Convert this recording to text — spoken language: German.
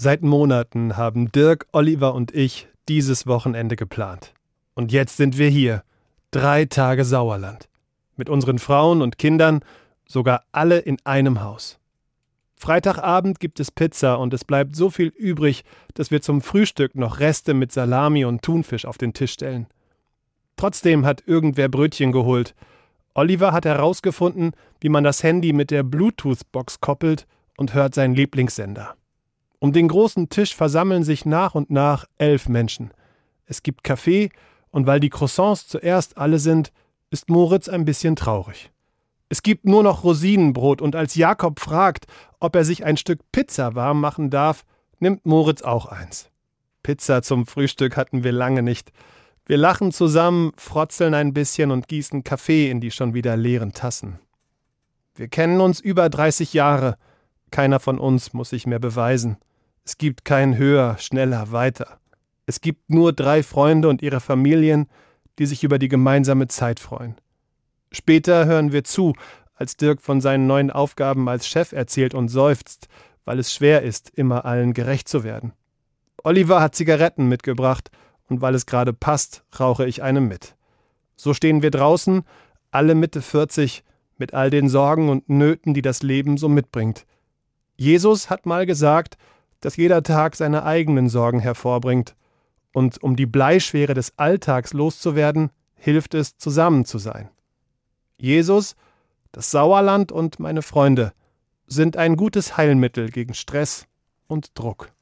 Seit Monaten haben Dirk, Oliver und ich dieses Wochenende geplant. Und jetzt sind wir hier. Drei Tage Sauerland. Mit unseren Frauen und Kindern, sogar alle in einem Haus. Freitagabend gibt es Pizza und es bleibt so viel übrig, dass wir zum Frühstück noch Reste mit Salami und Thunfisch auf den Tisch stellen. Trotzdem hat irgendwer Brötchen geholt. Oliver hat herausgefunden, wie man das Handy mit der Bluetooth-Box koppelt und hört seinen Lieblingssender. Um den großen Tisch versammeln sich nach und nach elf Menschen. Es gibt Kaffee, und weil die Croissants zuerst alle sind, ist Moritz ein bisschen traurig. Es gibt nur noch Rosinenbrot, und als Jakob fragt, ob er sich ein Stück Pizza warm machen darf, nimmt Moritz auch eins. Pizza zum Frühstück hatten wir lange nicht. Wir lachen zusammen, frotzeln ein bisschen und gießen Kaffee in die schon wieder leeren Tassen. Wir kennen uns über 30 Jahre. Keiner von uns muss sich mehr beweisen. Es gibt kein höher, schneller, weiter. Es gibt nur drei Freunde und ihre Familien, die sich über die gemeinsame Zeit freuen. Später hören wir zu, als Dirk von seinen neuen Aufgaben als Chef erzählt und seufzt, weil es schwer ist, immer allen gerecht zu werden. Oliver hat Zigaretten mitgebracht, und weil es gerade passt, rauche ich eine mit. So stehen wir draußen, alle Mitte 40, mit all den Sorgen und Nöten, die das Leben so mitbringt. Jesus hat mal gesagt, dass jeder Tag seine eigenen Sorgen hervorbringt. Und um die Bleischwere des Alltags loszuwerden, hilft es, zusammen zu sein. Jesus, das Sauerland und meine Freunde sind ein gutes Heilmittel gegen Stress und Druck.